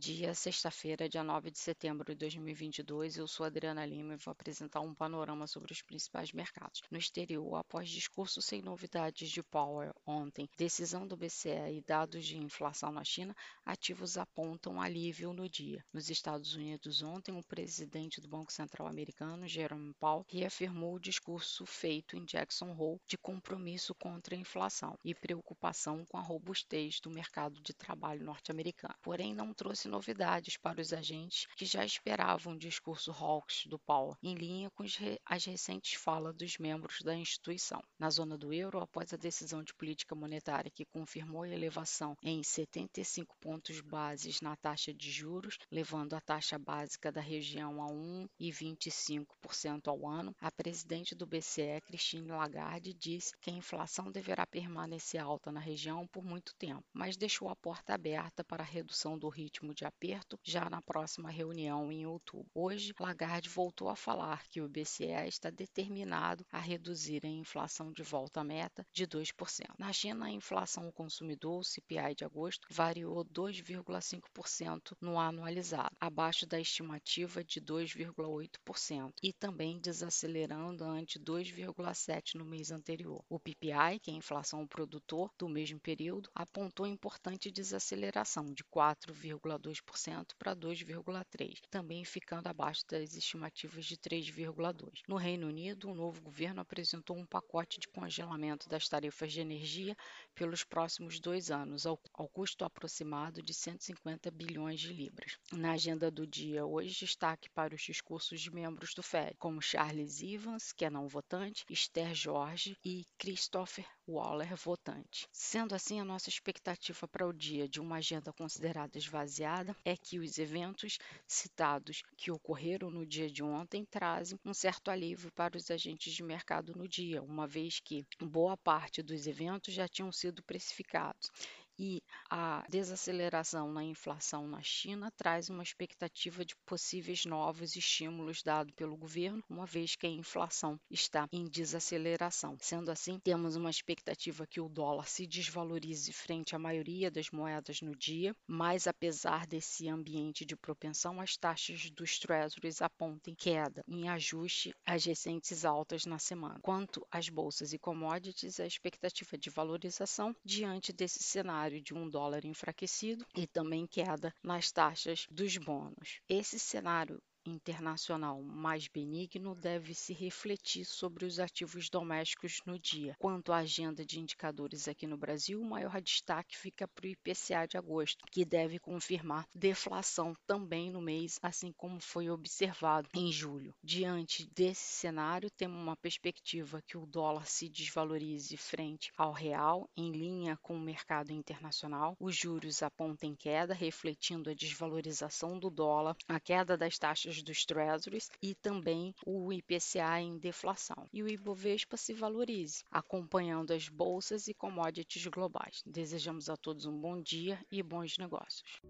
dia, sexta-feira, dia 9 de setembro de 2022. Eu sou Adriana Lima e vou apresentar um panorama sobre os principais mercados. No exterior, após discurso sem novidades de Powell ontem, decisão do BCE e dados de inflação na China, ativos apontam alívio no dia. Nos Estados Unidos, ontem, o presidente do Banco Central americano, Jerome Powell, reafirmou o discurso feito em Jackson Hole de compromisso contra a inflação e preocupação com a robustez do mercado de trabalho norte-americano. Porém, não trouxe novidades para os agentes que já esperavam o discurso hawkish do Powell, em linha com as recentes falas dos membros da instituição. Na zona do euro, após a decisão de política monetária que confirmou a elevação em 75 pontos bases na taxa de juros, levando a taxa básica da região a 1,25% ao ano, a presidente do BCE, Christine Lagarde, disse que a inflação deverá permanecer alta na região por muito tempo, mas deixou a porta aberta para a redução do ritmo de de aperto já na próxima reunião em outubro. Hoje, Lagarde voltou a falar que o BCE está determinado a reduzir a inflação de volta à meta de 2%. Na China, a inflação ao consumidor, o CPI de agosto, variou 2,5% no anualizado, abaixo da estimativa de 2,8% e também desacelerando ante 2,7% no mês anterior. O PPI, que é a inflação ao produtor do mesmo período, apontou importante desaceleração de 4,2% 2,2% para 2,3%, também ficando abaixo das estimativas de 3,2%. No Reino Unido, o novo governo apresentou um pacote de congelamento das tarifas de energia pelos próximos dois anos, ao, ao custo aproximado de 150 bilhões de libras. Na agenda do dia hoje, destaque para os discursos de membros do FED, como Charles Evans, que é não votante, Esther Jorge e Christopher Waller, votante. Sendo assim, a nossa expectativa para o dia de uma agenda considerada esvaziada é que os eventos citados que ocorreram no dia de ontem trazem um certo alívio para os agentes de mercado no dia, uma vez que boa parte dos eventos já tinham sido precificados e a desaceleração na inflação na China traz uma expectativa de possíveis novos estímulos dados pelo governo, uma vez que a inflação está em desaceleração. Sendo assim, temos uma expectativa que o dólar se desvalorize frente à maioria das moedas no dia, mas apesar desse ambiente de propensão, as taxas dos treasuries apontem queda em ajuste às recentes altas na semana. Quanto às bolsas e commodities, a expectativa de valorização diante desse cenário de um dólar enfraquecido e também queda nas taxas dos bônus. Esse cenário internacional mais benigno deve se refletir sobre os ativos domésticos no dia. Quanto à agenda de indicadores aqui no Brasil, o maior destaque fica para o IPCA de agosto, que deve confirmar deflação também no mês, assim como foi observado em julho. Diante desse cenário, temos uma perspectiva que o dólar se desvalorize frente ao real, em linha com o mercado internacional. Os juros apontam queda, refletindo a desvalorização do dólar, a queda das taxas dos treasuries e também o IPCA em deflação. E o Ibovespa se valorize, acompanhando as bolsas e commodities globais. Desejamos a todos um bom dia e bons negócios.